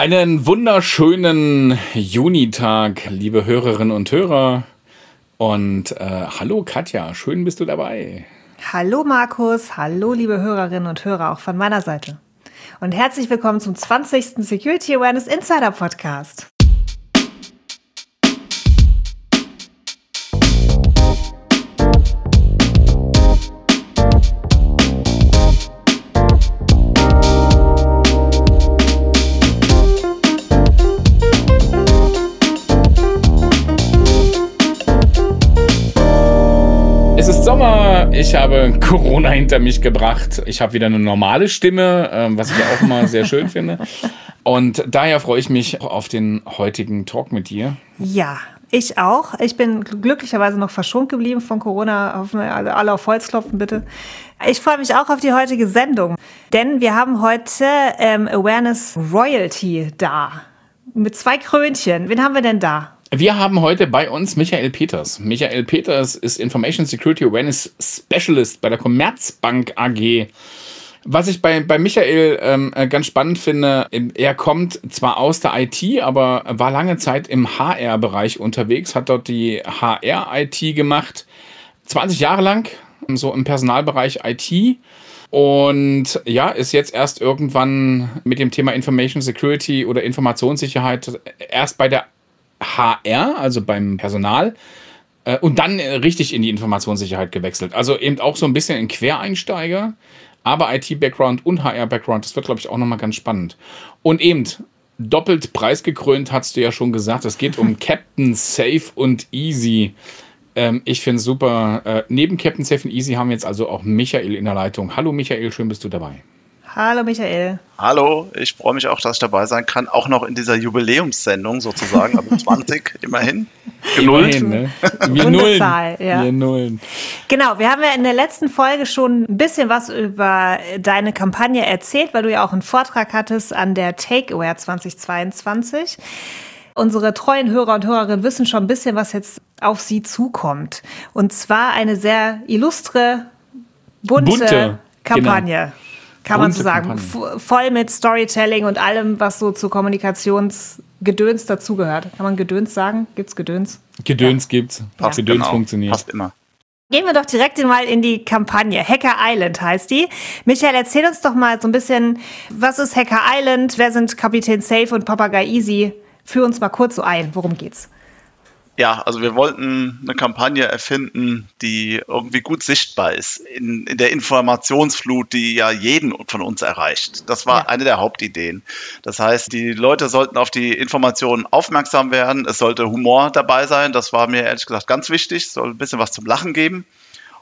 Einen wunderschönen Junitag, liebe Hörerinnen und Hörer. Und äh, hallo Katja, schön bist du dabei. Hallo Markus, hallo liebe Hörerinnen und Hörer auch von meiner Seite. Und herzlich willkommen zum 20. Security Awareness Insider Podcast. Ich habe Corona hinter mich gebracht. Ich habe wieder eine normale Stimme, ähm, was ich auch immer sehr schön finde. Und daher freue ich mich auf den heutigen Talk mit dir. Ja, ich auch. Ich bin glücklicherweise noch verschont geblieben von Corona. Hoffen wir alle, alle auf Holz klopfen, bitte. Ich freue mich auch auf die heutige Sendung, denn wir haben heute ähm, Awareness Royalty da. Mit zwei Krönchen. Wen haben wir denn da? Wir haben heute bei uns Michael Peters. Michael Peters ist Information Security Awareness Specialist bei der Commerzbank AG. Was ich bei, bei Michael ähm, äh, ganz spannend finde, er kommt zwar aus der IT, aber war lange Zeit im HR-Bereich unterwegs, hat dort die HR-IT gemacht, 20 Jahre lang, so im Personalbereich IT. Und ja, ist jetzt erst irgendwann mit dem Thema Information Security oder Informationssicherheit erst bei der HR, also beim Personal, äh, und dann richtig in die Informationssicherheit gewechselt. Also eben auch so ein bisschen ein Quereinsteiger, aber IT-Background und HR-Background, das wird, glaube ich, auch nochmal ganz spannend. Und eben doppelt preisgekrönt, hast du ja schon gesagt, es geht um Captain Safe und Easy. Ähm, ich finde es super. Äh, neben Captain Safe und Easy haben wir jetzt also auch Michael in der Leitung. Hallo Michael, schön bist du dabei. Hallo Michael. Hallo, ich freue mich auch, dass ich dabei sein kann. Auch noch in dieser Jubiläumssendung sozusagen, also 20 immerhin. Genullt. Immerhin, ne? Wir nullen. Ja. Wir nullen. Genau, wir haben ja in der letzten Folge schon ein bisschen was über deine Kampagne erzählt, weil du ja auch einen Vortrag hattest an der Takeaware 2022. Unsere treuen Hörer und Hörerinnen wissen schon ein bisschen, was jetzt auf sie zukommt. Und zwar eine sehr illustre, bunte, bunte Kampagne. Genau. Kann man so sagen. Voll mit Storytelling und allem, was so zu Kommunikationsgedöns dazugehört. Kann man Gedöns sagen? Gibt's Gedöns? Gedöns ja. gibt's. Passt Gedöns genau. funktioniert. Passt immer. Gehen wir doch direkt mal in die Kampagne. Hacker Island heißt die. Michael, erzähl uns doch mal so ein bisschen, was ist Hacker Island? Wer sind Kapitän Safe und Papagei Easy? Führ uns mal kurz so ein. Worum geht's? Ja, also wir wollten eine Kampagne erfinden, die irgendwie gut sichtbar ist in, in der Informationsflut, die ja jeden von uns erreicht. Das war ja. eine der Hauptideen. Das heißt, die Leute sollten auf die Informationen aufmerksam werden. Es sollte Humor dabei sein. Das war mir ehrlich gesagt ganz wichtig. Es soll ein bisschen was zum Lachen geben.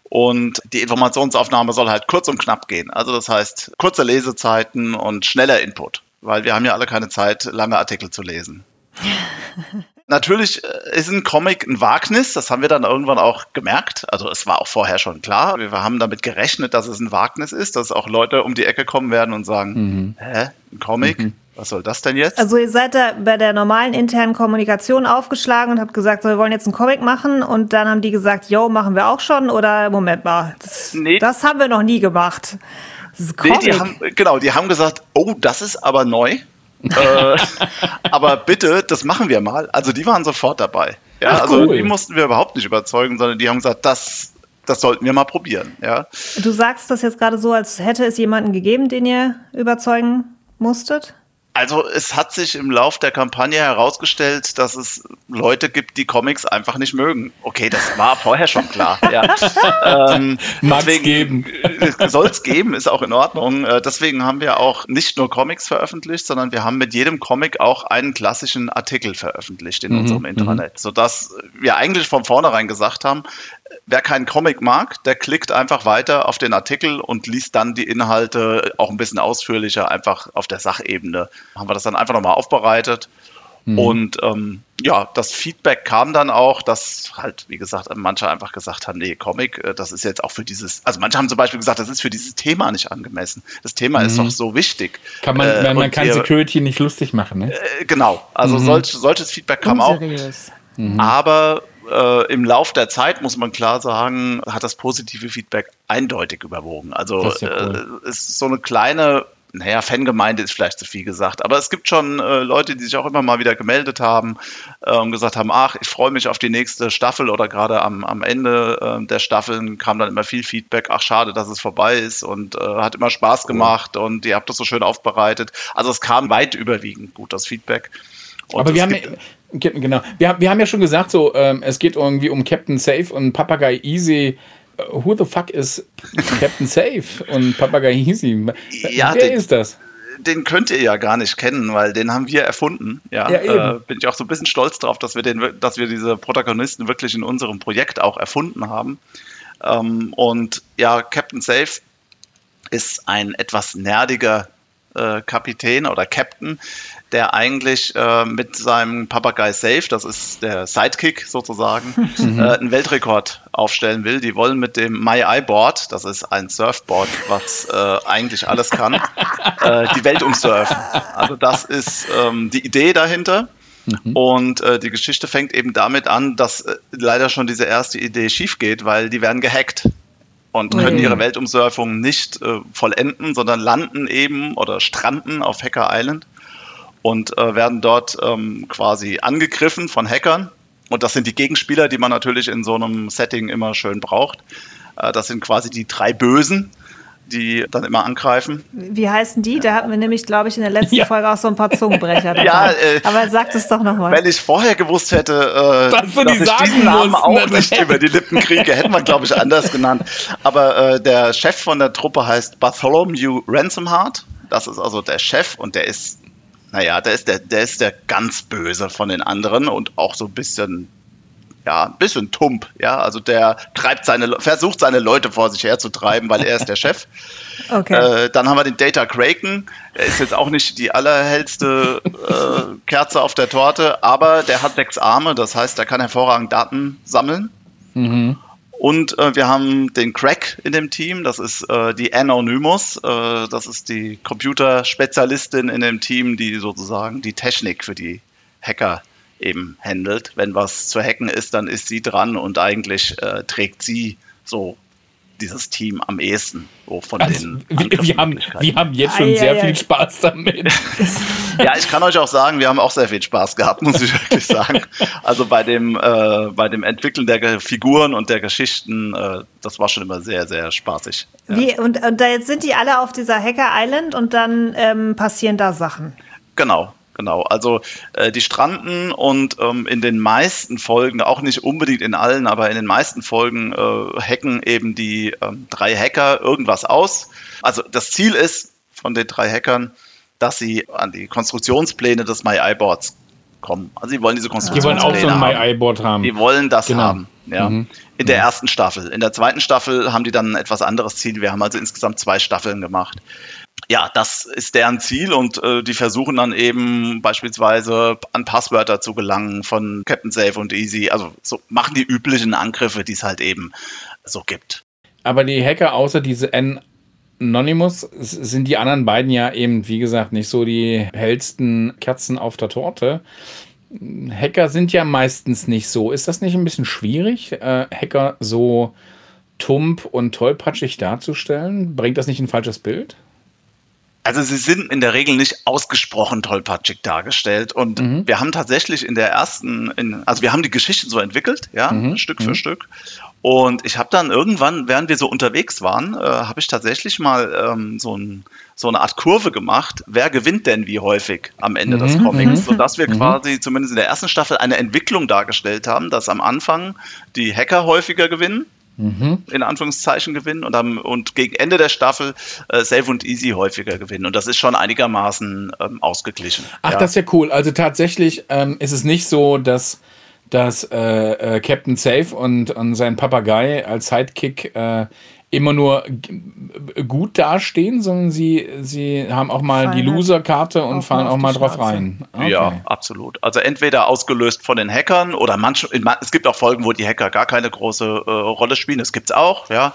Und die Informationsaufnahme soll halt kurz und knapp gehen. Also das heißt kurze Lesezeiten und schneller Input, weil wir haben ja alle keine Zeit, lange Artikel zu lesen. Natürlich äh, ist ein Comic ein Wagnis, das haben wir dann irgendwann auch gemerkt. Also es war auch vorher schon klar. Wir haben damit gerechnet, dass es ein Wagnis ist, dass auch Leute um die Ecke kommen werden und sagen, mhm. hä, ein Comic? Mhm. Was soll das denn jetzt? Also ihr seid da bei der normalen internen Kommunikation aufgeschlagen und habt gesagt, so, wir wollen jetzt einen Comic machen und dann haben die gesagt, yo, machen wir auch schon oder Moment mal, das, nee. das haben wir noch nie gemacht. Das ist Nee, die haben, genau, die haben gesagt, oh, das ist aber neu äh, aber bitte, das machen wir mal. Also die waren sofort dabei. Ja, Ach, also die mussten wir überhaupt nicht überzeugen, sondern die haben gesagt, das, das sollten wir mal probieren. Ja. Du sagst das jetzt gerade so, als hätte es jemanden gegeben, den ihr überzeugen musstet? Also es hat sich im Lauf der Kampagne herausgestellt, dass es Leute gibt, die Comics einfach nicht mögen. Okay, das war vorher schon klar. Ja. ähm, Mag geben. Äh, Soll es geben, ist auch in Ordnung. Äh, deswegen haben wir auch nicht nur Comics veröffentlicht, sondern wir haben mit jedem Comic auch einen klassischen Artikel veröffentlicht in mhm, unserem mhm. Intranet, sodass wir eigentlich von vornherein gesagt haben, wer keinen Comic mag, der klickt einfach weiter auf den Artikel und liest dann die Inhalte auch ein bisschen ausführlicher, einfach auf der Sachebene. Haben wir das dann einfach nochmal aufbereitet. Mhm. Und ähm, ja, das Feedback kam dann auch, dass halt, wie gesagt, manche einfach gesagt haben, nee, Comic, äh, das ist jetzt auch für dieses, also manche haben zum Beispiel gesagt, das ist für dieses Thema nicht angemessen. Das Thema mhm. ist doch so wichtig. Kann man, äh, man kann Security nicht lustig machen, ne? Äh, genau, also mhm. solch, solches Feedback kam Unseriös. auch. Mhm. Aber äh, im Lauf der Zeit, muss man klar sagen, hat das positive Feedback eindeutig überwogen. Also ja cool. äh, ist so eine kleine naja, Fangemeinde ist vielleicht zu viel gesagt, aber es gibt schon äh, Leute, die sich auch immer mal wieder gemeldet haben äh, und gesagt haben, ach, ich freue mich auf die nächste Staffel oder gerade am, am Ende äh, der Staffeln kam dann immer viel Feedback, ach schade, dass es vorbei ist und äh, hat immer Spaß gemacht cool. und ihr habt das so schön aufbereitet. Also es kam weit überwiegend gut, das Feedback. Und aber wir haben, genau, wir, wir haben ja schon gesagt, so, ähm, es geht irgendwie um Captain Safe und Papagei Easy who the fuck is Captain Safe und Papagei Easy? Ja, Wer den, ist das? Den könnt ihr ja gar nicht kennen, weil den haben wir erfunden. Ja, ja äh, bin ich auch so ein bisschen stolz drauf, dass wir, den, dass wir diese Protagonisten wirklich in unserem Projekt auch erfunden haben. Ähm, und ja, Captain Safe ist ein etwas nerdiger äh, Kapitän oder Captain, der eigentlich äh, mit seinem Papagei Safe, das ist der Sidekick sozusagen, mhm. äh, einen Weltrekord aufstellen will. Die wollen mit dem My Board, das ist ein Surfboard, was äh, eigentlich alles kann, äh, die Welt umsurfen. Also das ist ähm, die Idee dahinter. Mhm. Und äh, die Geschichte fängt eben damit an, dass äh, leider schon diese erste Idee schief geht, weil die werden gehackt und können mhm. ihre Weltumsurfung nicht äh, vollenden, sondern landen eben oder stranden auf Hacker Island und äh, werden dort ähm, quasi angegriffen von Hackern. Und das sind die Gegenspieler, die man natürlich in so einem Setting immer schön braucht. Äh, das sind quasi die drei Bösen, die dann immer angreifen. Wie heißen die? Da hatten wir nämlich, glaube ich, in der letzten ja. Folge auch so ein paar Zungenbrecher dabei. ja, äh, Aber sag es doch nochmal. Wenn ich vorher gewusst hätte, äh, dass, dass die ich diesen Namen auch nicht über die Lippen kriege, hätten wir, glaube ich, anders genannt. Aber äh, der Chef von der Truppe heißt Bartholomew Ransomheart. Das ist also der Chef und der ist naja, der ist der, der ist der ganz Böse von den anderen und auch so ein bisschen, ja, ein bisschen tump, ja. Also der treibt seine, versucht seine Leute vor sich herzutreiben, weil er ist der Chef. Okay. Äh, dann haben wir den Data Kraken. Er ist jetzt auch nicht die allerhellste äh, Kerze auf der Torte, aber der hat sechs Arme, das heißt, er kann hervorragend Daten sammeln. Mhm. Und äh, wir haben den Crack in dem Team, das ist äh, die Anonymous, äh, das ist die Computerspezialistin in dem Team, die sozusagen die Technik für die Hacker eben handelt. Wenn was zu hacken ist, dann ist sie dran und eigentlich äh, trägt sie so dieses Team am ehesten. So von also, den wir, wir, haben, wir haben jetzt schon ah, sehr ja, viel Spaß damit. ja, ich kann euch auch sagen, wir haben auch sehr viel Spaß gehabt, muss ich wirklich sagen. Also bei dem, äh, bei dem Entwickeln der Figuren und der Geschichten, äh, das war schon immer sehr, sehr spaßig. Ja. Wie, und, und da jetzt sind die alle auf dieser Hacker Island und dann ähm, passieren da Sachen. Genau, Genau, also äh, die stranden und ähm, in den meisten Folgen, auch nicht unbedingt in allen, aber in den meisten Folgen äh, hacken eben die ähm, drei Hacker irgendwas aus. Also das Ziel ist von den drei Hackern, dass sie an die Konstruktionspläne des MyEyeboards kommen. Also sie wollen diese Konstruktionspläne haben. Die wollen auch so ein MyEyeboard haben. Die wollen das genau. haben. Ja. Mhm. In der ersten Staffel. In der zweiten Staffel haben die dann ein etwas anderes Ziel. Wir haben also insgesamt zwei Staffeln gemacht ja, das ist deren Ziel und äh, die versuchen dann eben beispielsweise an Passwörter zu gelangen von Captain Safe und Easy. Also so machen die üblichen Angriffe, die es halt eben so gibt. Aber die Hacker, außer diese Anonymous, sind die anderen beiden ja eben, wie gesagt, nicht so die hellsten Kerzen auf der Torte. Hacker sind ja meistens nicht so. Ist das nicht ein bisschen schwierig, äh, Hacker so tump und tollpatschig darzustellen? Bringt das nicht ein falsches Bild? Also sie sind in der Regel nicht ausgesprochen tollpatschig dargestellt und mhm. wir haben tatsächlich in der ersten, in, also wir haben die Geschichte so entwickelt, ja, mhm. Stück für mhm. Stück. Und ich habe dann irgendwann, während wir so unterwegs waren, äh, habe ich tatsächlich mal ähm, so, ein, so, eine Art Kurve gemacht, wer gewinnt denn wie häufig am Ende des mhm. Comics, mhm. sodass wir mhm. quasi zumindest in der ersten Staffel eine Entwicklung dargestellt haben, dass am Anfang die Hacker häufiger gewinnen mhm. in Anführungszeichen gewinnen und, am, und gegen Ende der Staffel äh, Safe und Easy häufiger gewinnen. Und das ist schon einigermaßen ähm, ausgeglichen. Ach, ja. das ist ja cool. Also tatsächlich ähm, ist es nicht so, dass dass äh, äh, Captain Safe und, und sein Papagei als Sidekick äh, immer nur gut dastehen, sondern sie, sie haben auch mal Feine. die Loser-Karte und fallen auch mal drauf rein. Okay. Ja, absolut. Also entweder ausgelöst von den Hackern oder manch, es gibt auch Folgen, wo die Hacker gar keine große äh, Rolle spielen. Das gibt es auch, ja.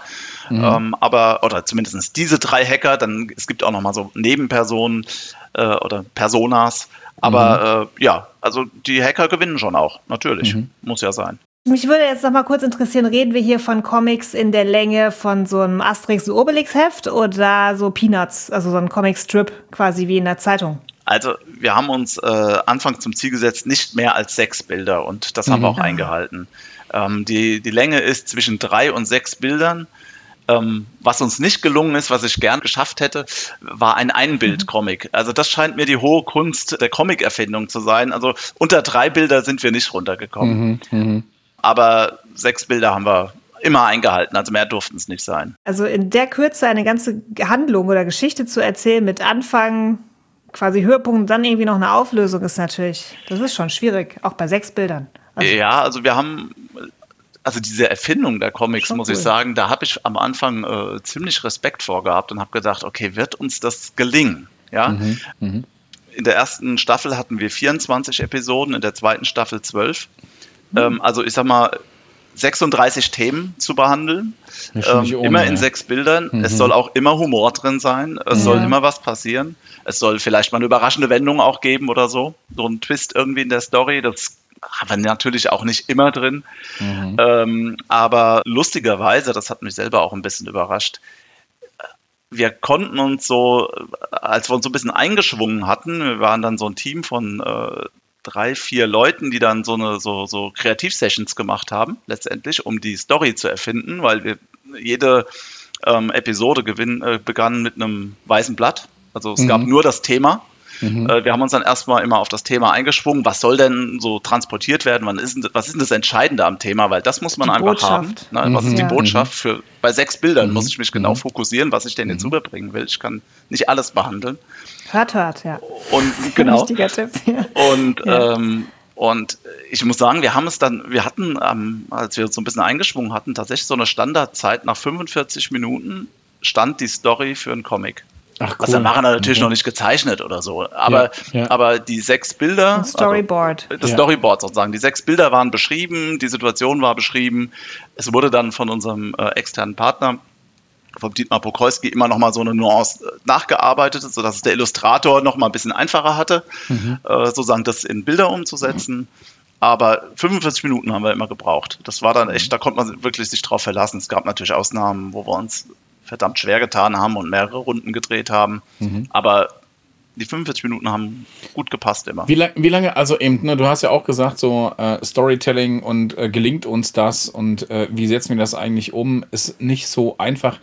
Mhm. Ähm, aber, oder zumindest diese drei Hacker, dann es gibt auch noch mal so Nebenpersonen äh, oder Personas. Aber mhm. äh, ja, also die Hacker gewinnen schon auch, natürlich. Mhm. Muss ja sein. Mich würde jetzt noch mal kurz interessieren, reden wir hier von Comics in der Länge von so einem Asterix und Obelix Heft oder so Peanuts, also so ein Comic-Strip quasi wie in der Zeitung? Also wir haben uns äh, anfangs zum Ziel gesetzt, nicht mehr als sechs Bilder und das mhm. haben wir auch mhm. eingehalten. Ähm, die, die Länge ist zwischen drei und sechs Bildern. Ähm, was uns nicht gelungen ist, was ich gern geschafft hätte, war ein Einbild-Comic. Also das scheint mir die hohe Kunst der Comic-Erfindung zu sein. Also unter drei Bilder sind wir nicht runtergekommen. Mhm, mh aber sechs Bilder haben wir immer eingehalten, also mehr durften es nicht sein. Also in der Kürze eine ganze Handlung oder Geschichte zu erzählen mit Anfang, quasi Höhepunkt und dann irgendwie noch eine Auflösung ist natürlich, das ist schon schwierig, auch bei sechs Bildern. Also ja, also wir haben, also diese Erfindung der Comics, muss cool. ich sagen, da habe ich am Anfang äh, ziemlich Respekt vor gehabt und habe gedacht, okay, wird uns das gelingen? Ja. Mhm, mh. In der ersten Staffel hatten wir 24 Episoden, in der zweiten Staffel 12. Mhm. Ähm, also ich sag mal, 36 Themen zu behandeln. Ähm, ohne, immer in sechs Bildern. Mhm. Es soll auch immer Humor drin sein. Es ja. soll immer was passieren. Es soll vielleicht mal eine überraschende Wendung auch geben oder so. So ein Twist irgendwie in der Story. Das haben wir natürlich auch nicht immer drin. Mhm. Ähm, aber lustigerweise, das hat mich selber auch ein bisschen überrascht, wir konnten uns so, als wir uns so ein bisschen eingeschwungen hatten, wir waren dann so ein Team von äh, drei, vier Leuten, die dann so eine so, so Kreativsessions gemacht haben, letztendlich, um die Story zu erfinden, weil wir jede ähm, Episode gewinn, äh, begann mit einem weißen Blatt. Also es mhm. gab nur das Thema. Mhm. Äh, wir haben uns dann erstmal immer auf das Thema eingeschwungen. Was soll denn so transportiert werden? Was ist denn, was ist denn das Entscheidende am Thema? Weil das muss man die einfach Botschaft. haben. Ne? Was ist die ja. Botschaft? Für, bei sechs Bildern mhm. muss ich mich genau mhm. fokussieren, was ich denn jetzt mhm. überbringen will. Ich kann nicht alles behandeln. Hört, hört, ja. Und genau. Wichtiger Tipp. Ja. Und ja. Ähm, und ich muss sagen, wir haben es dann, wir hatten, ähm, als wir uns so ein bisschen eingeschwungen hatten, tatsächlich so eine Standardzeit. Nach 45 Minuten stand die Story für einen Comic. Ach, cool. Also dann machen wir natürlich mhm. noch nicht gezeichnet oder so. Aber, ja, ja. aber die sechs Bilder. Ein Storyboard. Also das ja. Storyboard sozusagen. Die sechs Bilder waren beschrieben, die Situation war beschrieben. Es wurde dann von unserem äh, externen Partner vom Dietmar Pokolski immer noch mal so eine Nuance äh, nachgearbeitet, sodass es der Illustrator noch mal ein bisschen einfacher hatte, mhm. äh, sozusagen das in Bilder umzusetzen. Aber 45 Minuten haben wir immer gebraucht. Das war dann echt, da konnte man wirklich sich drauf verlassen. Es gab natürlich Ausnahmen, wo wir uns verdammt schwer getan haben und mehrere Runden gedreht haben. Mhm. Aber die 45 Minuten haben gut gepasst immer. Wie, lang, wie lange, also eben, ne, du hast ja auch gesagt, so äh, Storytelling und äh, gelingt uns das und äh, wie setzen wir das eigentlich um, ist nicht so einfach.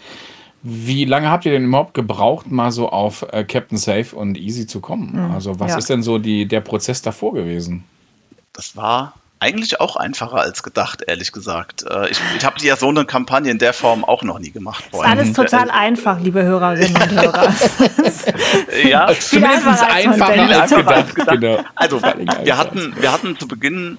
Wie lange habt ihr denn überhaupt gebraucht, mal so auf äh, Captain Safe und Easy zu kommen? Mhm, also was ja. ist denn so die, der Prozess davor gewesen? Das war eigentlich auch einfacher als gedacht, ehrlich gesagt. Äh, ich, ich habe ja so eine Kampagne in der Form auch noch nie gemacht. Das ist alles total äh, einfach, liebe Hörerinnen und Hörer. ja, zumindest einfacher als gedacht. Genau. Also wir hatten, wir hatten zu Beginn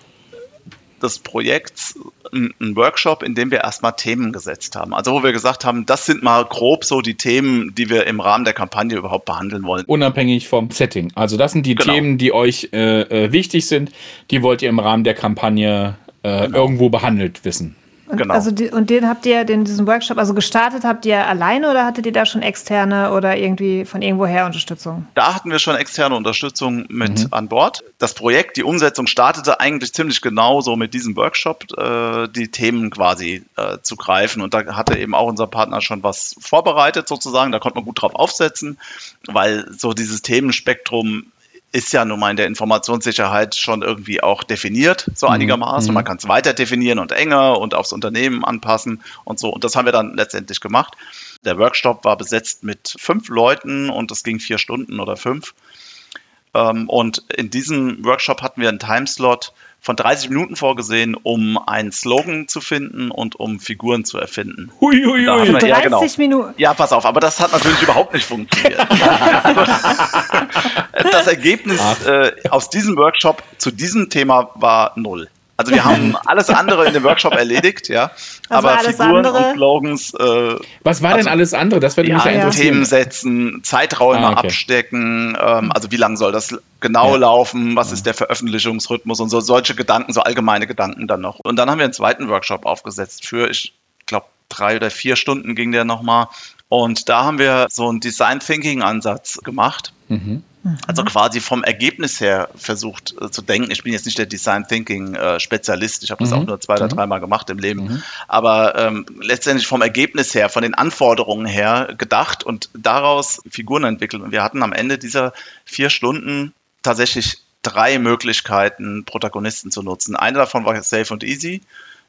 des Projekts einen Workshop, in dem wir erstmal Themen gesetzt haben. Also wo wir gesagt haben, das sind mal grob so die Themen, die wir im Rahmen der Kampagne überhaupt behandeln wollen. Unabhängig vom Setting. Also das sind die genau. Themen, die euch äh, äh wichtig sind, die wollt ihr im Rahmen der Kampagne äh, genau. irgendwo behandelt wissen. Und, genau. Also die, und den habt ihr, den, diesen Workshop, also gestartet habt ihr alleine oder hattet ihr da schon externe oder irgendwie von irgendwoher Unterstützung? Da hatten wir schon externe Unterstützung mit mhm. an Bord. Das Projekt, die Umsetzung startete eigentlich ziemlich genau so mit diesem Workshop, äh, die Themen quasi äh, zu greifen. Und da hatte eben auch unser Partner schon was vorbereitet sozusagen. Da konnte man gut drauf aufsetzen, weil so dieses Themenspektrum ist ja nun mal in der Informationssicherheit schon irgendwie auch definiert, so mhm. einigermaßen. Mhm. Man kann es weiter definieren und enger und aufs Unternehmen anpassen und so. Und das haben wir dann letztendlich gemacht. Der Workshop war besetzt mit fünf Leuten und es ging vier Stunden oder fünf. Ähm, und in diesem Workshop hatten wir einen Timeslot von 30 Minuten vorgesehen, um einen Slogan zu finden und um Figuren zu erfinden. Hui, hui, hui. Wir, 30 ja, genau. Minuten. Ja, pass auf, aber das hat natürlich überhaupt nicht funktioniert. das Ergebnis äh, aus diesem Workshop zu diesem Thema war null. Also wir haben alles andere in dem Workshop erledigt, ja. Was aber Figuren andere? und Slogans. Äh, Was war also, denn alles andere? Das würde mich ja, ja Themen setzen, Zeiträume ah, okay. abstecken, ähm, also wie lange soll das genau ja. laufen, was ja. ist der Veröffentlichungsrhythmus und so solche Gedanken, so allgemeine Gedanken dann noch. Und dann haben wir einen zweiten Workshop aufgesetzt für, ich glaube, drei oder vier Stunden ging der nochmal. Und da haben wir so einen Design Thinking Ansatz gemacht. Mhm Also quasi vom Ergebnis her versucht äh, zu denken. Ich bin jetzt nicht der Design Thinking äh, Spezialist. Ich habe das mhm. auch nur zwei oder mhm. dreimal gemacht im Leben. Mhm. Aber ähm, letztendlich vom Ergebnis her, von den Anforderungen her gedacht und daraus Figuren entwickelt. Und wir hatten am Ende dieser vier Stunden tatsächlich drei Möglichkeiten, Protagonisten zu nutzen. Eine davon war safe und easy.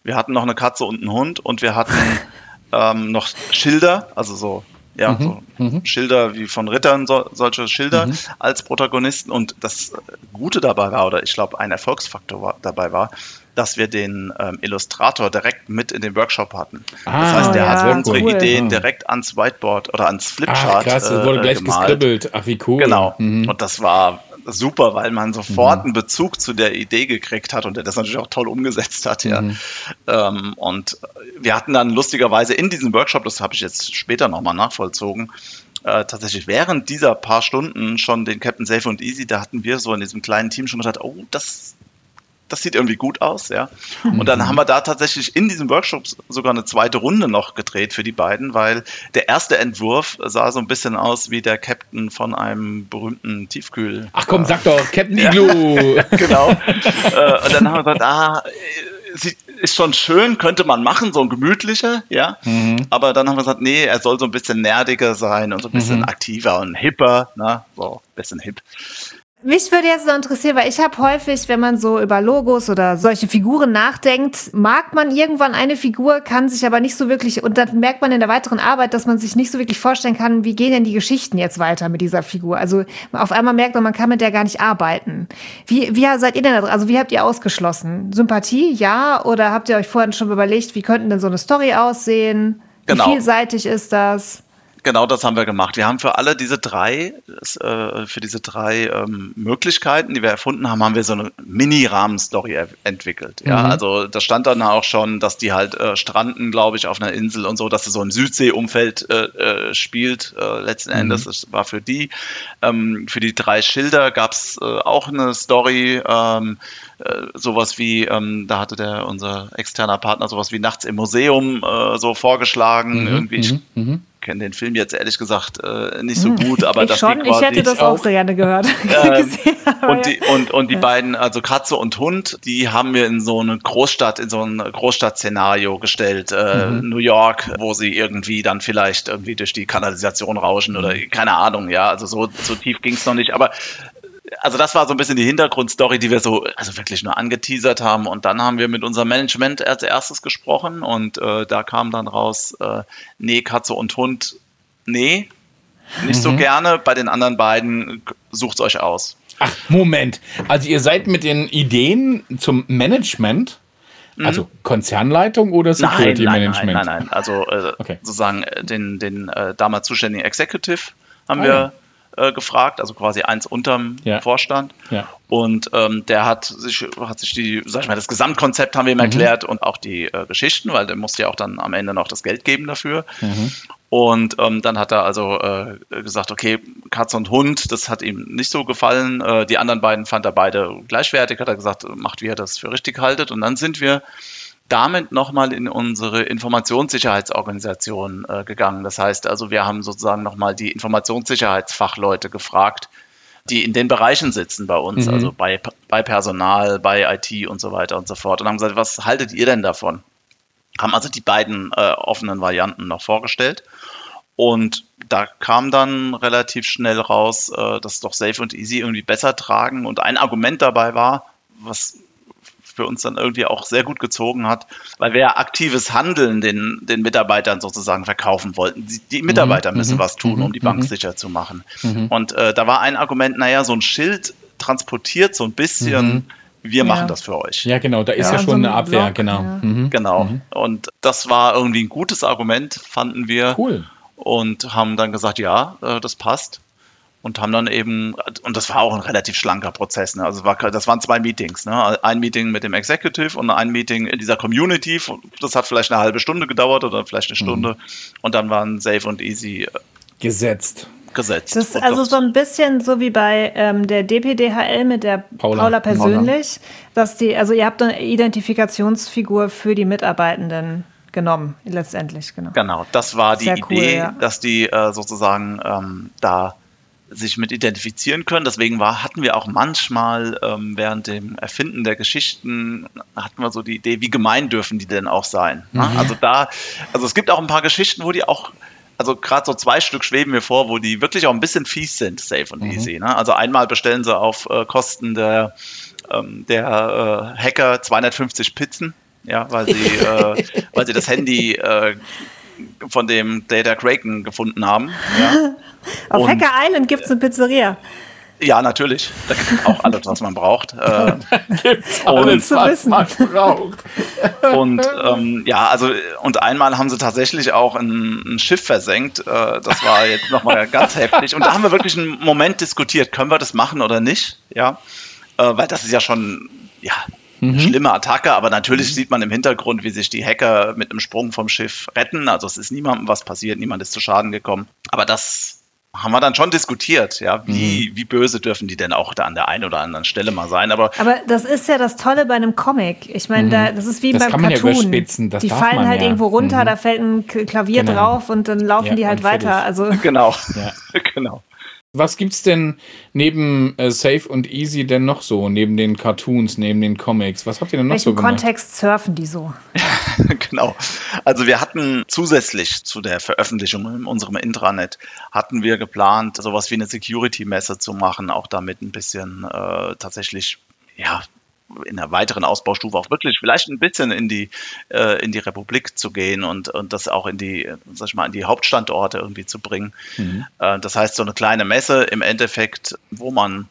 Wir hatten noch eine Katze und einen Hund und wir hatten ähm, noch Schilder, also so ja, mhm, so mhm. Schilder wie von Rittern, so, solche Schilder mhm. als Protagonisten. Und das Gute dabei war, oder ich glaube, ein Erfolgsfaktor war, dabei war, dass wir den ähm, Illustrator direkt mit in den Workshop hatten. Ah, das heißt, der ja, hat unsere cool. Ideen direkt ans Whiteboard oder ans Flipchart. Ach, krass, das wurde äh, gleich gemalt. geskribbelt. Ach, wie cool. Genau. Mhm. Und das war super, weil man sofort mhm. einen Bezug zu der Idee gekriegt hat und der das natürlich auch toll umgesetzt hat, ja. Mhm. Ähm, und wir hatten dann lustigerweise in diesem Workshop, das habe ich jetzt später nochmal nachvollzogen, äh, tatsächlich während dieser paar Stunden schon den Captain Safe und Easy, da hatten wir so in diesem kleinen Team schon gesagt, oh, das das sieht irgendwie gut aus, ja. Und dann mhm. haben wir da tatsächlich in diesem Workshop sogar eine zweite Runde noch gedreht für die beiden, weil der erste Entwurf sah so ein bisschen aus wie der Captain von einem berühmten Tiefkühl. Ach komm, sag doch, Captain Igloo. genau. Äh, und dann haben wir gesagt, ah, ist schon schön, könnte man machen, so ein gemütlicher, ja. Mhm. Aber dann haben wir gesagt, nee, er soll so ein bisschen nerdiger sein und so ein bisschen mhm. aktiver und hipper, ne? So ein bisschen hip. Mich würde jetzt noch interessieren, weil ich habe häufig, wenn man so über Logos oder solche Figuren nachdenkt, mag man irgendwann eine Figur, kann sich aber nicht so wirklich, und dann merkt man in der weiteren Arbeit, dass man sich nicht so wirklich vorstellen kann, wie gehen denn die Geschichten jetzt weiter mit dieser Figur. Also auf einmal merkt man, man kann mit der gar nicht arbeiten. Wie, wie seid ihr denn da Also wie habt ihr ausgeschlossen? Sympathie, ja? Oder habt ihr euch vorhin schon überlegt, wie könnten denn so eine Story aussehen? Genau. Wie vielseitig ist das? Genau das haben wir gemacht. Wir haben für alle diese drei, äh, für diese drei ähm, Möglichkeiten, die wir erfunden haben, haben wir so eine Mini-Rahmenstory entwickelt. Ja, mhm. also da stand dann auch schon, dass die halt äh, stranden, glaube ich, auf einer Insel und so, dass es so im Südsee-Umfeld äh, spielt. Äh, letzten mhm. Endes, das war für die. Ähm, für die drei Schilder gab es auch eine Story. Ähm, sowas wie, ähm, da hatte der unser externer Partner sowas wie Nachts im Museum so vorgeschlagen. Mhm, irgendwie, ich mhm, mhm kenne den Film jetzt ehrlich gesagt äh, nicht so hm. gut, aber ich das schon, ich hätte das auch sehr gerne gehört. Ähm, und, die, und, und die beiden, also Katze und Hund, die haben wir in so eine Großstadt, in so ein Großstadtszenario gestellt, äh, mhm. New York, wo sie irgendwie dann vielleicht irgendwie durch die Kanalisation rauschen oder keine Ahnung, ja, also so, so tief ging es noch nicht, aber also das war so ein bisschen die Hintergrundstory, die wir so also wirklich nur angeteasert haben. Und dann haben wir mit unserem Management als erstes gesprochen und äh, da kam dann raus, äh, nee, Katze und Hund, nee, nicht mhm. so gerne. Bei den anderen beiden sucht es euch aus. Ach, Moment. Also ihr seid mit den Ideen zum Management, mhm. also Konzernleitung oder Security nein, nein, Management? Nein, nein, nein. Also äh, okay. sozusagen äh, den, den äh, damals zuständigen Executive haben oh, wir äh, gefragt, also quasi eins unterm ja. Vorstand. Ja. Und ähm, der hat sich, hat sich die, sag ich mal, das Gesamtkonzept haben wir ihm mhm. erklärt und auch die äh, Geschichten, weil der musste ja auch dann am Ende noch das Geld geben dafür. Mhm. Und ähm, dann hat er also äh, gesagt, okay, Katze und Hund, das hat ihm nicht so gefallen. Äh, die anderen beiden fand er beide gleichwertig, hat er gesagt, macht, wie er das für richtig haltet. Und dann sind wir damit nochmal in unsere Informationssicherheitsorganisation äh, gegangen. Das heißt also, wir haben sozusagen nochmal die Informationssicherheitsfachleute gefragt, die in den Bereichen sitzen bei uns, mhm. also bei, bei Personal, bei IT und so weiter und so fort. Und haben gesagt, was haltet ihr denn davon? Haben also die beiden äh, offenen Varianten noch vorgestellt. Und da kam dann relativ schnell raus, äh, dass doch Safe und Easy irgendwie besser tragen. Und ein Argument dabei war, was für uns dann irgendwie auch sehr gut gezogen hat, weil wir ja aktives Handeln den, den Mitarbeitern sozusagen verkaufen wollten. Die, die Mitarbeiter mhm. müssen mhm. was tun, um die Bank mhm. sicher zu machen. Mhm. Und äh, da war ein Argument, naja, so ein Schild transportiert so ein bisschen mhm. wir machen ja. das für euch. Ja, genau, da ist ja, ja schon so eine Abwehr, Block, genau. Ja. Mhm. Genau. Mhm. Und das war irgendwie ein gutes Argument, fanden wir. Cool. Und haben dann gesagt, ja, äh, das passt und haben dann eben, und das war auch ein relativ schlanker Prozess, ne? also war, das waren zwei Meetings, ne? ein Meeting mit dem Executive und ein Meeting in dieser Community, das hat vielleicht eine halbe Stunde gedauert oder vielleicht eine Stunde mhm. und dann waren Safe und Easy äh, gesetzt. Gesetzt. Das ist also so ein bisschen so wie bei ähm, der DPDHL mit der Paula, Paula persönlich, Paula. dass die, also ihr habt eine Identifikationsfigur für die Mitarbeitenden genommen, letztendlich, genau. Genau, das war die Sehr Idee, cool, ja. dass die äh, sozusagen ähm, da sich mit identifizieren können. Deswegen war, hatten wir auch manchmal ähm, während dem Erfinden der Geschichten, hatten wir so die Idee, wie gemein dürfen die denn auch sein. Ne? Mhm. Also da, also es gibt auch ein paar Geschichten, wo die auch also gerade so zwei Stück schweben mir vor, wo die wirklich auch ein bisschen fies sind, safe und mhm. easy. Ne? Also einmal bestellen sie auf äh, Kosten der, ähm, der äh, Hacker 250 Pizzen, ja, weil sie, äh, weil sie das Handy äh, von dem Data Kraken gefunden haben. Ja. Auf und, Hacker Island gibt es eine Pizzeria. Ja, natürlich. Da gibt es auch alles, was man braucht. Äh, gibt's alles, was man braucht. und ähm, ja, also und einmal haben sie tatsächlich auch ein, ein Schiff versenkt. Äh, das war jetzt nochmal ganz heftig. Und da haben wir wirklich einen Moment diskutiert, können wir das machen oder nicht? Ja, äh, weil das ist ja schon ja mhm. schlimme Attacke, aber natürlich mhm. sieht man im Hintergrund, wie sich die Hacker mit einem Sprung vom Schiff retten. Also es ist niemandem was passiert, niemand ist zu Schaden gekommen. Aber das haben wir dann schon diskutiert, ja, wie, mhm. wie böse dürfen die denn auch da an der einen oder anderen Stelle mal sein. Aber, aber das ist ja das Tolle bei einem Comic. Ich meine, mhm. da, das ist wie das beim Cartoon. Ja die fallen halt ja. irgendwo runter, mhm. da fällt ein Klavier genau. drauf und dann laufen ja, die halt weiter. Also genau, genau. Was gibt's denn neben äh, Safe und Easy denn noch so, neben den Cartoons, neben den Comics? Was habt ihr denn noch Welchen so gemacht? Kontext surfen die so? genau. Also wir hatten zusätzlich zu der Veröffentlichung in unserem Intranet, hatten wir geplant, sowas wie eine Security-Messe zu machen, auch damit ein bisschen äh, tatsächlich ja, in einer weiteren Ausbaustufe auch wirklich vielleicht ein bisschen in die, äh, in die Republik zu gehen und, und das auch in die, sag ich mal, in die Hauptstandorte irgendwie zu bringen. Mhm. Äh, das heißt, so eine kleine Messe im Endeffekt, wo man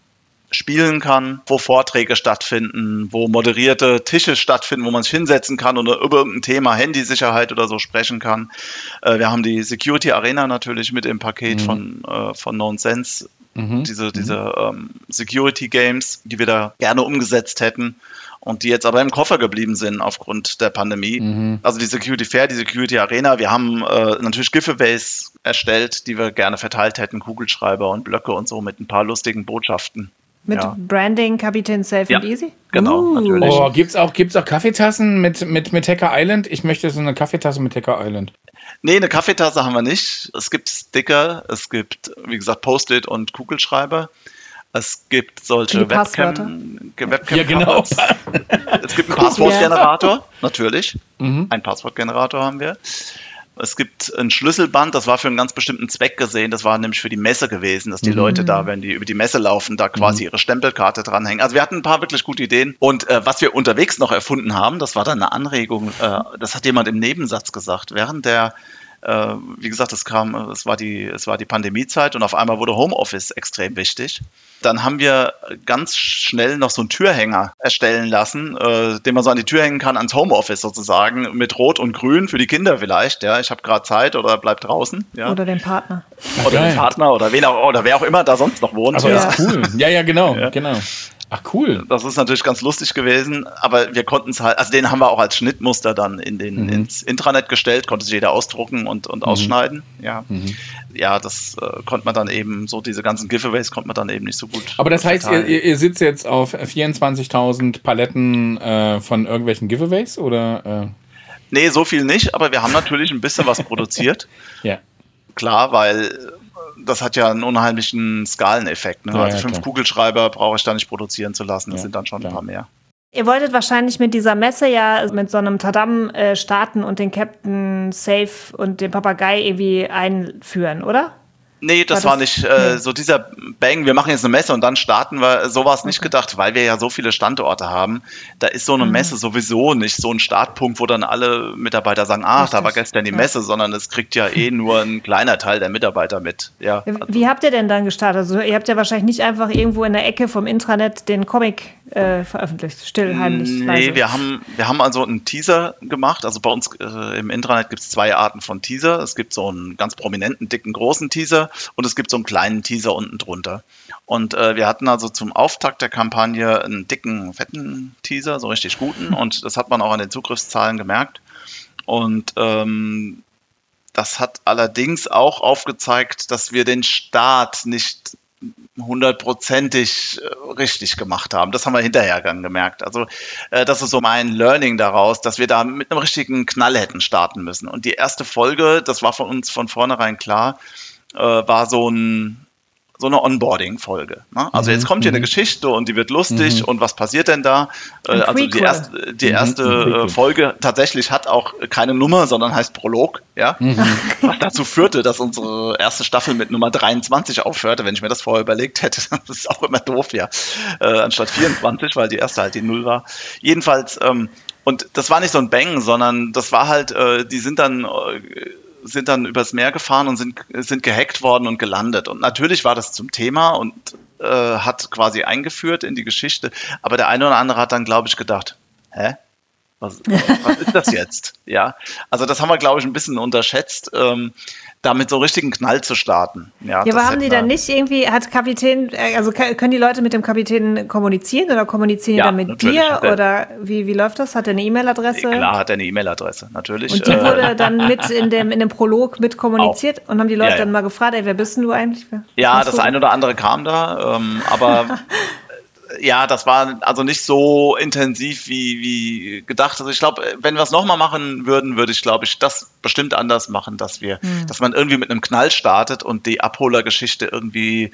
spielen kann, wo Vorträge stattfinden, wo moderierte Tische stattfinden, wo man sich hinsetzen kann und über irgendein Thema Handysicherheit oder so sprechen kann. Äh, wir haben die Security Arena natürlich mit im Paket mhm. von, äh, von Known Sense Mhm. Diese, mhm. diese ähm, Security Games, die wir da gerne umgesetzt hätten und die jetzt aber im Koffer geblieben sind aufgrund der Pandemie. Mhm. Also die Security Fair, die Security Arena, wir haben äh, natürlich Giveaways erstellt, die wir gerne verteilt hätten, Kugelschreiber und Blöcke und so mit ein paar lustigen Botschaften. Mit ja. Branding Kapitän Safe ja, and Easy? Genau, uh. natürlich. Oh, gibt's auch, gibt's auch Kaffeetassen mit, mit, mit Hacker Island? Ich möchte so eine Kaffeetasse mit Hacker Island. Nee, eine Kaffeetasse haben wir nicht. Es gibt Sticker, es gibt, wie gesagt, Post-it und Kugelschreiber. Es gibt solche Webcam, Webcam. Ja, genau. es gibt einen Passwortgenerator, natürlich. Mhm. Ein Passwortgenerator haben wir. Es gibt ein Schlüsselband, das war für einen ganz bestimmten Zweck gesehen. Das war nämlich für die Messe gewesen, dass die mhm. Leute da, wenn die über die Messe laufen, da quasi mhm. ihre Stempelkarte dranhängen. Also wir hatten ein paar wirklich gute Ideen. Und äh, was wir unterwegs noch erfunden haben, das war dann eine Anregung, äh, das hat jemand im Nebensatz gesagt. Während der äh, wie gesagt, es kam, es war die, es war die Pandemiezeit und auf einmal wurde Homeoffice extrem wichtig. Dann haben wir ganz schnell noch so einen Türhänger erstellen lassen, äh, den man so an die Tür hängen kann, ans Homeoffice sozusagen, mit Rot und Grün für die Kinder vielleicht. Ja, ich habe gerade Zeit oder bleib draußen. Ja. Oder den Partner. Oder Geil. den Partner oder wen auch, oder wer auch immer da sonst noch wohnt. Aber ja. das ist cool. Ja, ja, genau, ja. genau. Ach cool. Das ist natürlich ganz lustig gewesen, aber wir konnten es halt, also den haben wir auch als Schnittmuster dann in den, mhm. ins Intranet gestellt, konnte sich jeder ausdrucken und, und mhm. ausschneiden. Ja, mhm. ja das äh, konnte man dann eben, so diese ganzen Giveaways konnte man dann eben nicht so gut. Aber das heißt, ihr, ihr, sitzt jetzt auf 24.000 Paletten äh, von irgendwelchen Giveaways oder? Äh? Nee, so viel nicht, aber wir haben natürlich ein bisschen was produziert. ja. Klar, weil das hat ja einen unheimlichen Skaleneffekt. Ne? Ja, also fünf klar. Kugelschreiber brauche ich da nicht produzieren zu lassen, das ja, sind dann schon klar. ein paar mehr. Ihr wolltet wahrscheinlich mit dieser Messe ja mit so einem Tadam äh, starten und den Captain Safe und den Papagei irgendwie einführen, oder? Nee, das war, das, war nicht äh, nee. so dieser Bang, wir machen jetzt eine Messe und dann starten wir. So war es nicht gedacht, weil wir ja so viele Standorte haben. Da ist so eine mhm. Messe sowieso nicht so ein Startpunkt, wo dann alle Mitarbeiter sagen, ach, da war gestern die Messe, sondern es kriegt ja eh nur ein kleiner Teil der Mitarbeiter mit. Ja, also. Wie habt ihr denn dann gestartet? Also ihr habt ja wahrscheinlich nicht einfach irgendwo in der Ecke vom Intranet den Comic äh, veröffentlicht, still, heimlich. Nee, leise. wir haben, wir haben also einen Teaser gemacht. Also bei uns äh, im Intranet gibt es zwei Arten von Teaser. Es gibt so einen ganz prominenten, dicken, großen Teaser und es gibt so einen kleinen Teaser unten drunter. Und äh, wir hatten also zum Auftakt der Kampagne einen dicken, fetten Teaser, so richtig guten. Und das hat man auch an den Zugriffszahlen gemerkt. Und ähm, das hat allerdings auch aufgezeigt, dass wir den Start nicht hundertprozentig äh, richtig gemacht haben. Das haben wir hinterher dann gemerkt. Also äh, das ist so mein Learning daraus, dass wir da mit einem richtigen Knall hätten starten müssen. Und die erste Folge, das war von uns von vornherein klar, äh, war so ein so eine Onboarding-Folge. Ne? Also mhm. jetzt kommt hier eine mhm. Geschichte und die wird lustig mhm. und was passiert denn da? Äh, also die erste, die mhm. erste mhm. Folge tatsächlich hat auch keine Nummer, sondern heißt Prolog, ja. Mhm. Was dazu führte, dass unsere erste Staffel mit Nummer 23 aufhörte, wenn ich mir das vorher überlegt hätte. Das ist auch immer doof, ja. Äh, anstatt 24, weil die erste halt die Null war. Jedenfalls, ähm, und das war nicht so ein Bang, sondern das war halt, äh, die sind dann äh, sind dann übers Meer gefahren und sind, sind gehackt worden und gelandet. Und natürlich war das zum Thema und äh, hat quasi eingeführt in die Geschichte. Aber der eine oder andere hat dann, glaube ich, gedacht, hä? Was, was ist das jetzt? Ja, also das haben wir, glaube ich, ein bisschen unterschätzt. Ähm, damit so richtigen Knall zu starten. Ja, ja aber haben die dann nicht irgendwie, hat Kapitän, äh, also können die Leute mit dem Kapitän kommunizieren oder kommunizieren ja, die dann mit dir oder wie, wie läuft das? Hat er eine E-Mail-Adresse? Klar hat er eine E-Mail-Adresse, natürlich. Und die äh, wurde dann mit in dem, in dem Prolog mit kommuniziert Auch. und haben die Leute ja. dann mal gefragt, ey, wer bist denn du eigentlich? Was ja, das ein oder andere kam da, ähm, aber ja, das war also nicht so intensiv wie, wie gedacht. Also ich glaube, wenn wir es nochmal machen würden, würde ich, glaube ich, das bestimmt anders machen, dass wir, mhm. dass man irgendwie mit einem Knall startet und die Abholergeschichte irgendwie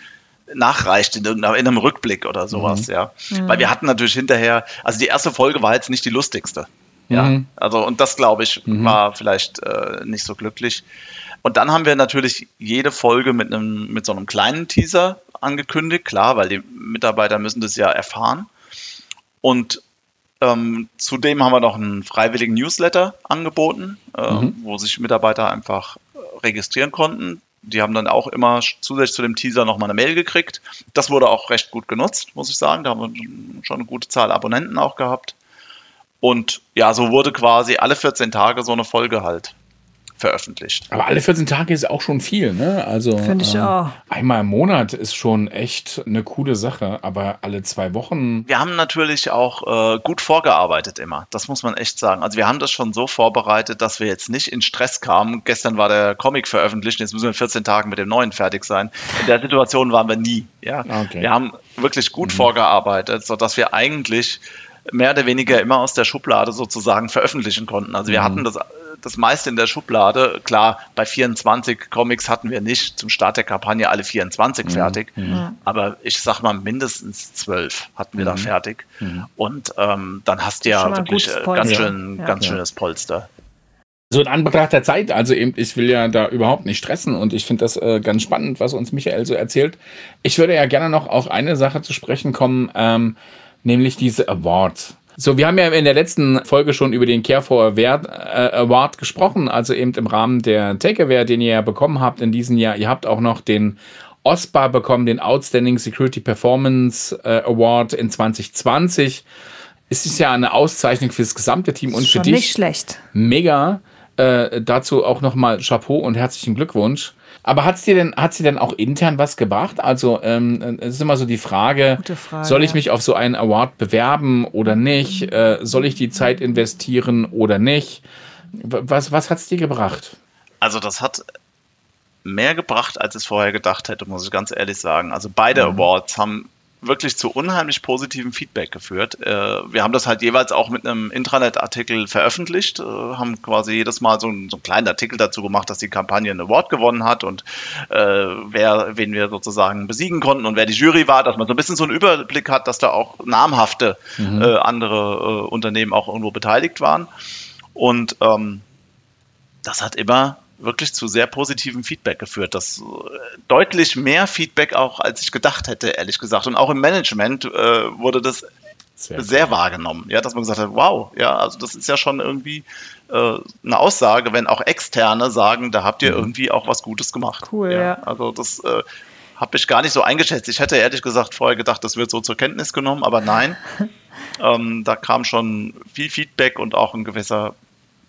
nachreicht in, in einem Rückblick oder sowas, mhm. ja. Mhm. Weil wir hatten natürlich hinterher, also die erste Folge war jetzt nicht die lustigste. Ja, mhm. also und das glaube ich mhm. war vielleicht äh, nicht so glücklich. Und dann haben wir natürlich jede Folge mit einem mit so einem kleinen Teaser angekündigt, klar, weil die Mitarbeiter müssen das ja erfahren. Und ähm, zudem haben wir noch einen freiwilligen Newsletter angeboten, äh, mhm. wo sich Mitarbeiter einfach registrieren konnten. Die haben dann auch immer zusätzlich zu dem Teaser nochmal eine Mail gekriegt. Das wurde auch recht gut genutzt, muss ich sagen. Da haben wir schon eine gute Zahl Abonnenten auch gehabt. Und ja, so wurde quasi alle 14 Tage so eine Folge halt veröffentlicht. Aber alle 14 Tage ist auch schon viel, ne? Also Finde ich äh, auch. einmal im Monat ist schon echt eine coole Sache, aber alle zwei Wochen. Wir haben natürlich auch äh, gut vorgearbeitet immer. Das muss man echt sagen. Also wir haben das schon so vorbereitet, dass wir jetzt nicht in Stress kamen. Gestern war der Comic veröffentlicht, jetzt müssen wir in 14 Tagen mit dem neuen fertig sein. In der Situation waren wir nie. Ja, okay. wir haben wirklich gut mhm. vorgearbeitet, sodass wir eigentlich mehr oder weniger immer aus der Schublade sozusagen veröffentlichen konnten. Also wir mhm. hatten das das meiste in der Schublade. Klar, bei 24 Comics hatten wir nicht zum Start der Kampagne alle 24 mhm. fertig, mhm. aber ich sag mal mindestens 12 hatten wir mhm. da fertig. Mhm. Und ähm, dann hast du ja wirklich äh, ganz, schön, ja. ganz ja. schönes Polster. So in Anbetracht der Zeit, also eben, ich will ja da überhaupt nicht stressen und ich finde das äh, ganz spannend, was uns Michael so erzählt. Ich würde ja gerne noch auf eine Sache zu sprechen kommen, ähm, nämlich diese Awards. So, wir haben ja in der letzten Folge schon über den Care for Award, äh, Award gesprochen, also eben im Rahmen der Takeaware, den ihr ja bekommen habt in diesem Jahr. Ihr habt auch noch den OSPA bekommen, den Outstanding Security Performance äh, Award in 2020. Es ist ja eine Auszeichnung für das gesamte Team und für dich. Nicht schlecht. Mega. Äh, dazu auch nochmal Chapeau und herzlichen Glückwunsch. Aber hat es dir denn, hat's dir denn auch intern was gebracht? Also ähm, es ist immer so die Frage, Frage, soll ich mich auf so einen Award bewerben oder nicht? Äh, soll ich die Zeit investieren oder nicht? Was, was hat es dir gebracht? Also das hat mehr gebracht, als ich es vorher gedacht hätte, muss ich ganz ehrlich sagen. Also beide mhm. Awards haben wirklich zu unheimlich positivem Feedback geführt. Äh, wir haben das halt jeweils auch mit einem Intranet-Artikel veröffentlicht, äh, haben quasi jedes Mal so, einen, so einen kleinen Artikel dazu gemacht, dass die Kampagne ein Award gewonnen hat und äh, wer, wen wir sozusagen besiegen konnten und wer die Jury war, dass man so ein bisschen so einen Überblick hat, dass da auch namhafte mhm. äh, andere äh, Unternehmen auch irgendwo beteiligt waren. Und ähm, das hat immer wirklich zu sehr positivem Feedback geführt. Das äh, deutlich mehr Feedback auch, als ich gedacht hätte, ehrlich gesagt. Und auch im Management äh, wurde das sehr, sehr wahrgenommen. Ja, dass man gesagt hat, wow, ja, also das ist ja schon irgendwie äh, eine Aussage, wenn auch Externe sagen, da habt ihr mhm. irgendwie auch was Gutes gemacht. Cool, ja. ja. Also das äh, habe ich gar nicht so eingeschätzt. Ich hätte ehrlich gesagt vorher gedacht, das wird so zur Kenntnis genommen, aber nein. ähm, da kam schon viel Feedback und auch ein gewisser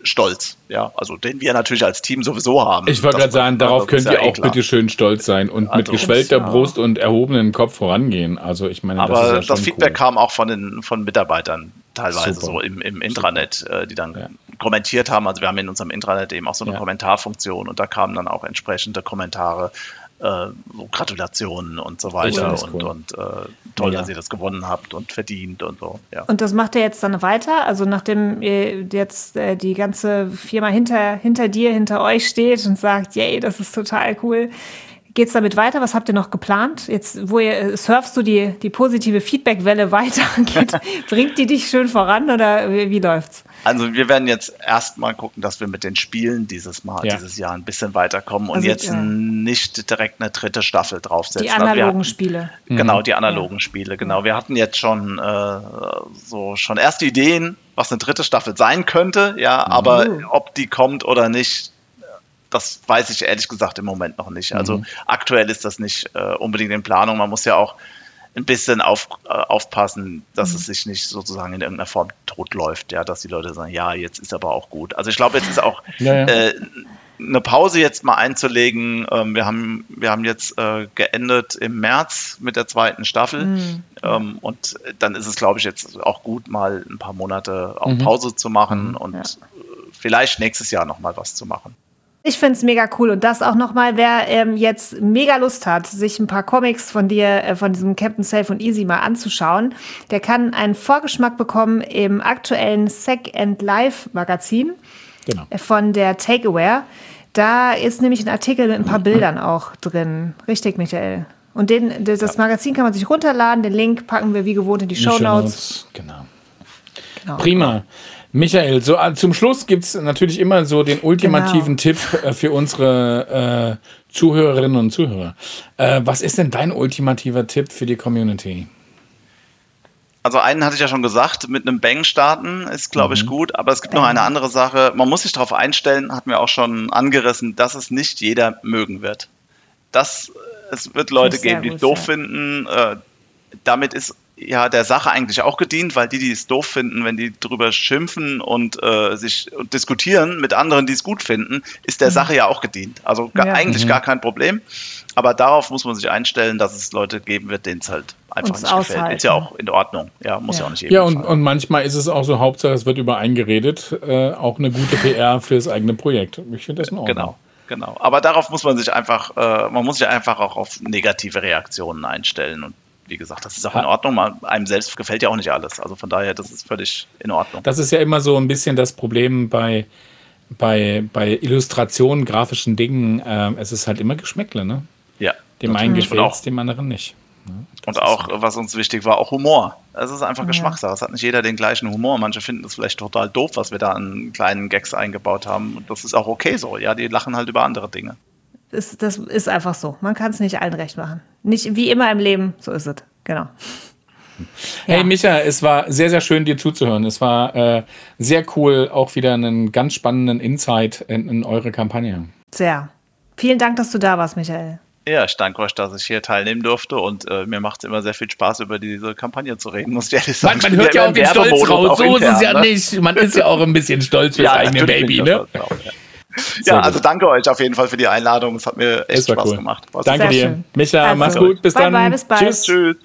stolz, ja, also den wir natürlich als Team sowieso haben. Ich wollte gerade sagen, darauf könnt ihr auch bitte schön stolz sein und also mit geschwellter Brust und erhobenem Kopf vorangehen. Also ich meine, aber das, ist ja das Feedback cool. kam auch von den von Mitarbeitern teilweise Super. so im, im Intranet, äh, die dann ja. kommentiert haben. Also wir haben in unserem Intranet eben auch so eine ja. Kommentarfunktion und da kamen dann auch entsprechende Kommentare äh, so Gratulationen und so weiter und, cool. und äh, toll, ja. dass ihr das gewonnen habt und verdient und so. Ja. Und das macht ihr jetzt dann weiter? Also nachdem ihr jetzt äh, die ganze Firma hinter, hinter dir, hinter euch steht und sagt, yay, das ist total cool, geht es damit weiter? Was habt ihr noch geplant? Jetzt, wo ihr äh, surfst du die, die positive Feedbackwelle weiter? Geht, bringt die dich schön voran oder wie, wie läuft's? Also wir werden jetzt erstmal gucken, dass wir mit den Spielen dieses Mal, ja. dieses Jahr ein bisschen weiterkommen und also, jetzt ja. nicht direkt eine dritte Staffel draufsetzen. Die analogen hatten, Spiele. Genau, die analogen ja. Spiele, genau. Wir hatten jetzt schon äh, so schon erste Ideen, was eine dritte Staffel sein könnte, ja, aber uh. ob die kommt oder nicht, das weiß ich ehrlich gesagt im Moment noch nicht. Also mhm. aktuell ist das nicht äh, unbedingt in Planung. Man muss ja auch ein bisschen auf, äh, aufpassen, dass mhm. es sich nicht sozusagen in irgendeiner Form totläuft, ja, dass die Leute sagen, ja, jetzt ist aber auch gut. Also ich glaube, jetzt ist auch ja, ja. Äh, eine Pause jetzt mal einzulegen. Ähm, wir, haben, wir haben jetzt äh, geendet im März mit der zweiten Staffel. Mhm. Ähm, und dann ist es, glaube ich, jetzt auch gut, mal ein paar Monate auch mhm. Pause zu machen mhm. und ja. vielleicht nächstes Jahr nochmal was zu machen. Ich finde es mega cool und das auch nochmal, wer ähm, jetzt mega Lust hat, sich ein paar Comics von dir, äh, von diesem Captain Safe und Easy mal anzuschauen, der kann einen Vorgeschmack bekommen im aktuellen Sec and Life Magazin genau. Äh, von der Takeaware. Da ist nämlich ein Artikel mit ein paar Bildern auch drin. Richtig, Michael. Und den, das Magazin kann man sich runterladen. Den Link packen wir wie gewohnt in die, die Show Notes. Genau. genau. Prima. Michael, so äh, zum Schluss gibt es natürlich immer so den ultimativen genau. Tipp äh, für unsere äh, Zuhörerinnen und Zuhörer. Äh, was ist denn dein ultimativer Tipp für die Community? Also einen hatte ich ja schon gesagt, mit einem Bang starten ist, glaube ich, mhm. gut, aber es gibt Bang. noch eine andere Sache. Man muss sich darauf einstellen, hatten wir auch schon angerissen, dass es nicht jeder mögen wird. Das, es wird Leute geben, die es doof ja. finden. Äh, damit ist ja der Sache eigentlich auch gedient, weil die, die es doof finden, wenn die drüber schimpfen und äh, sich und diskutieren mit anderen, die es gut finden, ist der mhm. Sache ja auch gedient. Also ja. eigentlich mhm. gar kein Problem. Aber darauf muss man sich einstellen, dass es Leute geben wird, denen es halt einfach Uns nicht aushalten. gefällt. Ist ja auch in Ordnung. Ja, muss ja, ja auch nicht Ja, und, und, manchmal ist es auch so, Hauptsache es wird übereingeredet, äh, auch eine gute PR fürs eigene Projekt. Ich finde das in Ordnung. Genau. Genau. Aber darauf muss man sich einfach, äh, man muss sich einfach auch auf negative Reaktionen einstellen und wie gesagt, das ist auch in Ordnung. einem selbst gefällt ja auch nicht alles. Also von daher, das ist völlig in Ordnung. Das ist ja immer so ein bisschen das Problem bei, bei, bei Illustrationen, grafischen Dingen. Äh, es ist halt immer Geschmäckle, ne? Ja. Dem einen gefällt es, dem anderen nicht. Ne? Und auch, so. was uns wichtig war, auch Humor. Es ist einfach ja. Geschmackssache. Es hat nicht jeder den gleichen Humor. Manche finden es vielleicht total doof, was wir da an kleinen Gags eingebaut haben. Und das ist auch okay so. Ja, die lachen halt über andere Dinge. Ist, das ist einfach so. Man kann es nicht allen recht machen. Nicht wie immer im Leben, so ist es. Genau. Hey ja. Micha, es war sehr, sehr schön, dir zuzuhören. Es war äh, sehr cool, auch wieder einen ganz spannenden Insight in, in, eure Kampagne. Sehr. Vielen Dank, dass du da warst, Michael. Ja, ich danke euch, dass ich hier teilnehmen durfte und äh, mir macht es immer sehr viel Spaß, über diese Kampagne zu reden, muss ich ehrlich sagen. Man, man hört ja auch den Stolz raus, so ist es ja ne? nicht. Man ist ja auch ein bisschen stolz fürs ja, eigene Baby, ne? Auch, ja ja, also danke euch auf jeden Fall für die Einladung. Es hat mir echt Spaß cool. gemacht. War's danke dir. Schön. Micha, also, mach's gut. Bis bye dann. Bye, bis bald. Tschüss. Tschüss.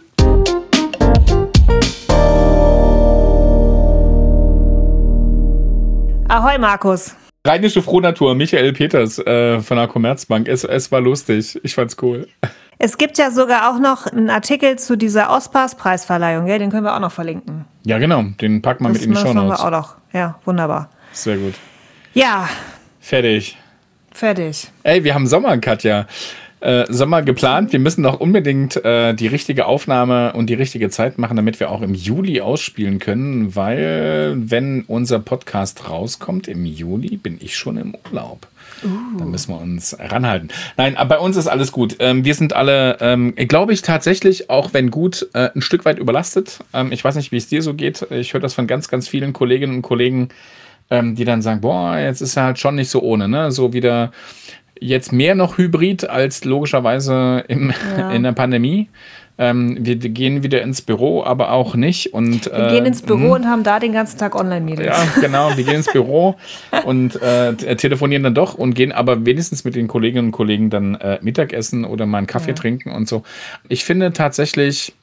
Ahoi, Markus. Rheinische Frohnatur, Michael Peters äh, von der Commerzbank. Es, es war lustig. Ich fand's cool. Es gibt ja sogar auch noch einen Artikel zu dieser Ospas-Preisverleihung, Den können wir auch noch verlinken. Ja, genau. Den packen wir mit in die Show Notes. wir auch noch. Ja, wunderbar. Sehr gut. Ja, Fertig. Fertig. Ey, wir haben Sommer, Katja. Äh, Sommer geplant. Wir müssen doch unbedingt äh, die richtige Aufnahme und die richtige Zeit machen, damit wir auch im Juli ausspielen können, weil wenn unser Podcast rauskommt im Juli, bin ich schon im Urlaub. Uh. Da müssen wir uns ranhalten. Nein, aber bei uns ist alles gut. Ähm, wir sind alle, ähm, glaube ich, tatsächlich, auch wenn gut, äh, ein Stück weit überlastet. Ähm, ich weiß nicht, wie es dir so geht. Ich höre das von ganz, ganz vielen Kolleginnen und Kollegen, ähm, die dann sagen, boah, jetzt ist er halt schon nicht so ohne, ne? So wieder jetzt mehr noch Hybrid als logischerweise im, ja. in der Pandemie. Ähm, wir gehen wieder ins Büro, aber auch nicht. Und, wir gehen ins Büro mh. und haben da den ganzen Tag Online-Meetings. Ja, genau. Wir gehen ins Büro und äh, telefonieren dann doch und gehen aber wenigstens mit den Kolleginnen und Kollegen dann äh, Mittagessen oder mal einen Kaffee ja. trinken und so. Ich finde tatsächlich,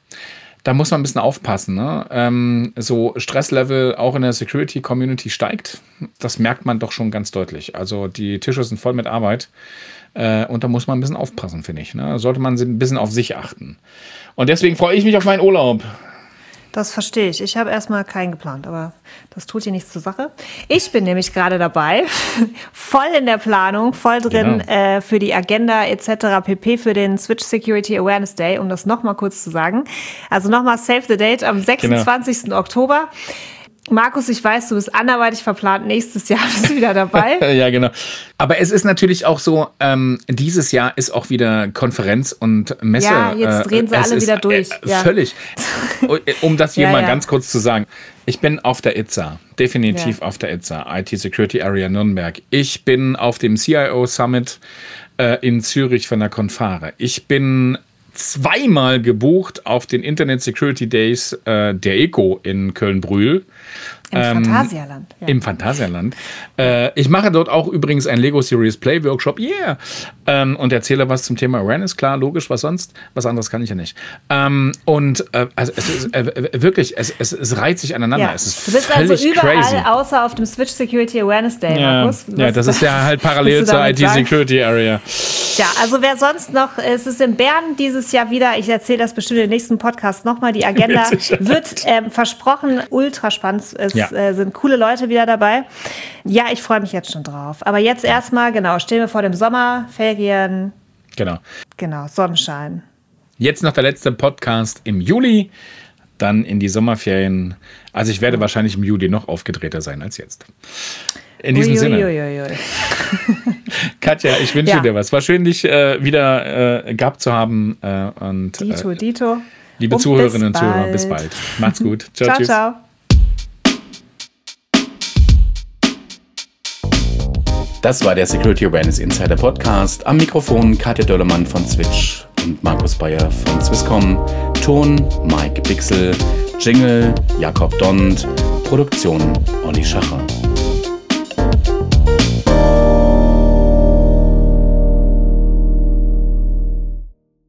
da muss man ein bisschen aufpassen. Ne? Ähm, so Stresslevel auch in der Security-Community steigt. Das merkt man doch schon ganz deutlich. Also die Tische sind voll mit Arbeit. Äh, und da muss man ein bisschen aufpassen, finde ich. Ne? Sollte man ein bisschen auf sich achten. Und deswegen freue ich mich auf meinen Urlaub. Das verstehe ich. Ich habe erstmal keinen geplant, aber das tut hier nichts zur Sache. Ich bin nämlich gerade dabei, voll in der Planung, voll drin genau. äh, für die Agenda etc. pp. für den Switch Security Awareness Day, um das nochmal kurz zu sagen. Also nochmal Save the Date am 26. Genau. Oktober. Markus, ich weiß, du bist anderweitig verplant. Nächstes Jahr bist du wieder dabei. ja, genau. Aber es ist natürlich auch so, ähm, dieses Jahr ist auch wieder Konferenz und Messe. Ja, jetzt äh, drehen sie äh, alle wieder durch. Äh, ja. Völlig. Um das hier ja, mal ja. ganz kurz zu sagen. Ich bin auf der ITSA, definitiv auf der ITSA, IT Security Area Nürnberg. Ich bin auf dem CIO Summit äh, in Zürich von der Confare. Ich bin zweimal gebucht auf den Internet Security Days äh, der ECO in Köln-Brühl. Im ähm, Phantasialand. Ja. Im Phantasialand. Äh, ich mache dort auch übrigens einen Lego Series Play Workshop. Yeah! Ähm, und erzähle was zum Thema Awareness. Klar, logisch, was sonst? Was anderes kann ich ja nicht. Ähm, und äh, also es ist äh, wirklich, es, es, es reiht sich aneinander. Ja. Es ist du bist also überall crazy. außer auf dem Switch Security Awareness Day, ja. Markus. Was, ja, das ist ja halt parallel zur IT Security Area. Ja, also wer sonst noch, es ist in Bern dieses Jahr wieder, ich erzähle das bestimmt im nächsten Podcast nochmal, die Agenda wird ähm, versprochen ultra spannend. Es ja. äh, sind coole Leute wieder dabei. Ja, ich freue mich jetzt schon drauf. Aber jetzt erstmal, genau, stehen wir vor dem Sommer, Ferien. Genau. Genau, Sonnenschein. Jetzt noch der letzte Podcast im Juli, dann in die Sommerferien. Also ich werde wahrscheinlich im Juli noch aufgedrehter sein als jetzt. In diesem ui, Sinne. Katja, ich wünsche ja. dir was. War schön, dich äh, wieder äh, gehabt zu haben. Äh, und, Dito, äh, Dito. Liebe und Zuhörerinnen und Zuhörer, bis bald. Macht's gut. Ciao, ciao. Tschüss. ciao. Das war der Security Awareness Insider Podcast. Am Mikrofon Katja Döllermann von Switch und Markus Bayer von Swisscom. Ton Mike Pixel. Jingle Jakob Dond. Produktion Olli Schacher.